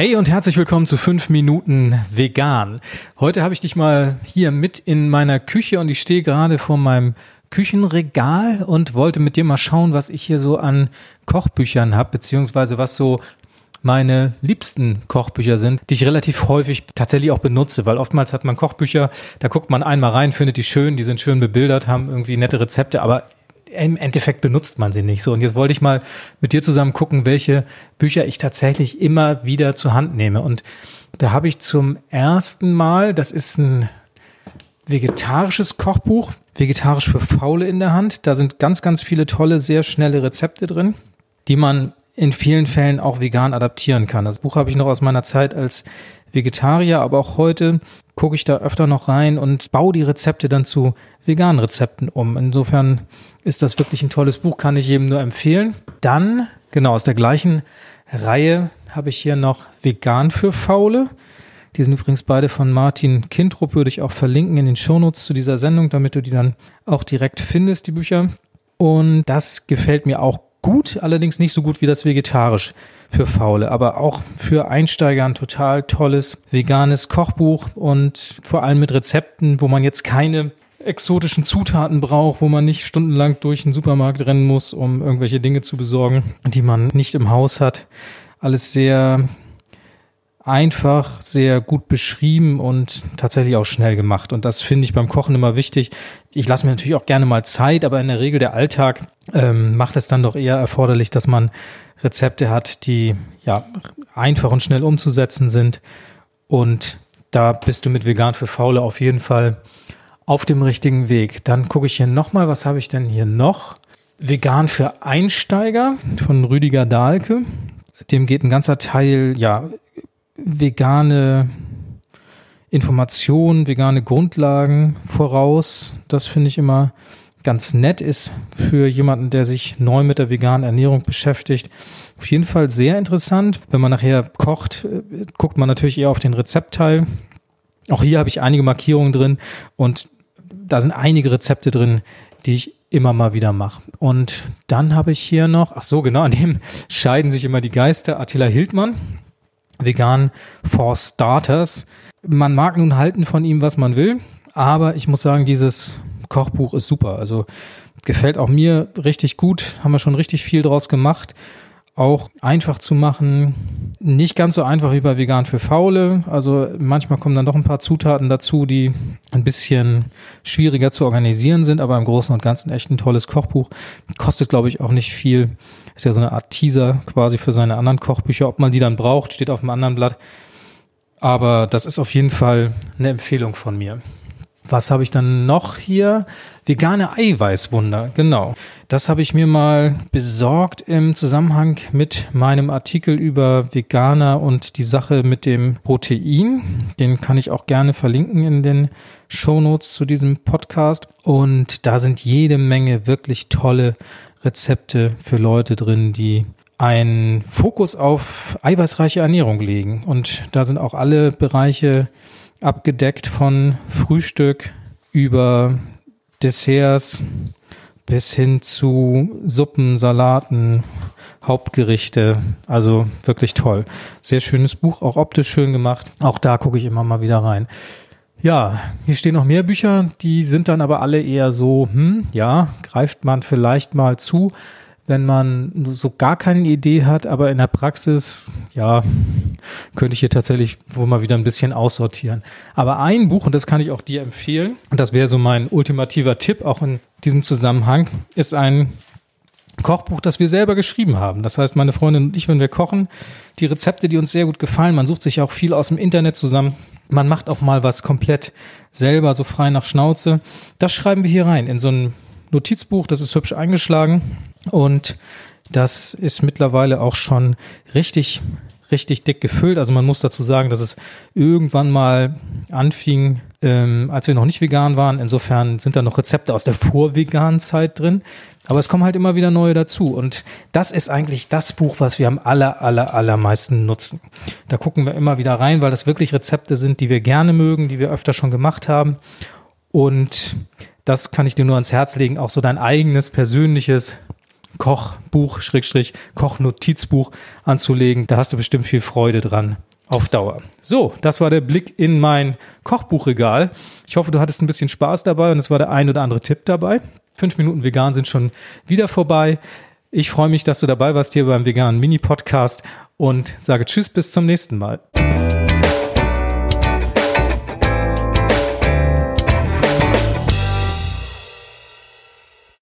Hey und herzlich willkommen zu 5 Minuten vegan. Heute habe ich dich mal hier mit in meiner Küche und ich stehe gerade vor meinem Küchenregal und wollte mit dir mal schauen, was ich hier so an Kochbüchern habe, beziehungsweise was so meine liebsten Kochbücher sind, die ich relativ häufig tatsächlich auch benutze, weil oftmals hat man Kochbücher, da guckt man einmal rein, findet die schön, die sind schön bebildert, haben irgendwie nette Rezepte, aber im Endeffekt benutzt man sie nicht so. Und jetzt wollte ich mal mit dir zusammen gucken, welche Bücher ich tatsächlich immer wieder zur Hand nehme. Und da habe ich zum ersten Mal, das ist ein vegetarisches Kochbuch, vegetarisch für Faule in der Hand. Da sind ganz, ganz viele tolle, sehr schnelle Rezepte drin, die man in vielen Fällen auch vegan adaptieren kann. Das Buch habe ich noch aus meiner Zeit als Vegetarier, aber auch heute gucke ich da öfter noch rein und baue die Rezepte dann zu veganen Rezepten um. Insofern ist das wirklich ein tolles Buch, kann ich jedem nur empfehlen. Dann, genau, aus der gleichen Reihe habe ich hier noch Vegan für Faule. Die sind übrigens beide von Martin Kindrup, würde ich auch verlinken in den Shownotes zu dieser Sendung, damit du die dann auch direkt findest, die Bücher. Und das gefällt mir auch gut, allerdings nicht so gut wie das vegetarisch für Faule, aber auch für Einsteiger ein total tolles veganes Kochbuch und vor allem mit Rezepten, wo man jetzt keine exotischen Zutaten braucht, wo man nicht stundenlang durch den Supermarkt rennen muss, um irgendwelche Dinge zu besorgen, die man nicht im Haus hat. Alles sehr einfach, sehr gut beschrieben und tatsächlich auch schnell gemacht. Und das finde ich beim Kochen immer wichtig. Ich lasse mir natürlich auch gerne mal Zeit, aber in der Regel der Alltag ähm, macht es dann doch eher erforderlich, dass man Rezepte hat, die ja einfach und schnell umzusetzen sind. Und da bist du mit Vegan für Faule auf jeden Fall auf dem richtigen Weg. Dann gucke ich hier nochmal, was habe ich denn hier noch? Vegan für Einsteiger von Rüdiger Dahlke. Dem geht ein ganzer Teil, ja, vegane Informationen, vegane Grundlagen voraus. Das finde ich immer ganz nett ist für jemanden, der sich neu mit der veganen Ernährung beschäftigt. Auf jeden Fall sehr interessant. Wenn man nachher kocht, äh, guckt man natürlich eher auf den Rezeptteil. Auch hier habe ich einige Markierungen drin und da sind einige Rezepte drin, die ich immer mal wieder mache. Und dann habe ich hier noch, ach so, genau, an dem scheiden sich immer die Geister, Attila Hildmann, vegan for Starters. Man mag nun halten von ihm, was man will, aber ich muss sagen, dieses Kochbuch ist super. Also gefällt auch mir richtig gut, haben wir schon richtig viel draus gemacht auch einfach zu machen. Nicht ganz so einfach wie bei Vegan für Faule. Also manchmal kommen dann doch ein paar Zutaten dazu, die ein bisschen schwieriger zu organisieren sind, aber im Großen und Ganzen echt ein tolles Kochbuch. Kostet, glaube ich, auch nicht viel. Ist ja so eine Art Teaser quasi für seine anderen Kochbücher. Ob man die dann braucht, steht auf dem anderen Blatt. Aber das ist auf jeden Fall eine Empfehlung von mir. Was habe ich dann noch hier? Vegane Eiweißwunder, genau. Das habe ich mir mal besorgt im Zusammenhang mit meinem Artikel über Veganer und die Sache mit dem Protein. Den kann ich auch gerne verlinken in den Shownotes zu diesem Podcast. Und da sind jede Menge wirklich tolle Rezepte für Leute drin, die einen Fokus auf eiweißreiche Ernährung legen. Und da sind auch alle Bereiche abgedeckt von Frühstück über Desserts bis hin zu Suppen, Salaten, Hauptgerichte. Also wirklich toll. Sehr schönes Buch, auch optisch schön gemacht. Auch da gucke ich immer mal wieder rein. Ja, hier stehen noch mehr Bücher, die sind dann aber alle eher so, hm, ja, greift man vielleicht mal zu wenn man so gar keine Idee hat, aber in der Praxis, ja, könnte ich hier tatsächlich wohl mal wieder ein bisschen aussortieren. Aber ein Buch, und das kann ich auch dir empfehlen, und das wäre so mein ultimativer Tipp auch in diesem Zusammenhang, ist ein Kochbuch, das wir selber geschrieben haben. Das heißt, meine Freundin und ich, wenn wir kochen, die Rezepte, die uns sehr gut gefallen, man sucht sich auch viel aus dem Internet zusammen. Man macht auch mal was komplett selber, so frei nach Schnauze. Das schreiben wir hier rein in so ein Notizbuch, das ist hübsch eingeschlagen und das ist mittlerweile auch schon richtig, richtig dick gefüllt. Also man muss dazu sagen, dass es irgendwann mal anfing, ähm, als wir noch nicht vegan waren. Insofern sind da noch Rezepte aus der vorveganen Zeit drin. Aber es kommen halt immer wieder neue dazu. Und das ist eigentlich das Buch, was wir am aller, aller, allermeisten nutzen. Da gucken wir immer wieder rein, weil das wirklich Rezepte sind, die wir gerne mögen, die wir öfter schon gemacht haben. Und das kann ich dir nur ans Herz legen, auch so dein eigenes persönliches Kochbuch, Schrägstrich, Kochnotizbuch anzulegen. Da hast du bestimmt viel Freude dran auf Dauer. So, das war der Blick in mein Kochbuchregal. Ich hoffe, du hattest ein bisschen Spaß dabei und es war der ein oder andere Tipp dabei. Fünf Minuten vegan sind schon wieder vorbei. Ich freue mich, dass du dabei warst hier beim veganen Mini-Podcast und sage Tschüss bis zum nächsten Mal.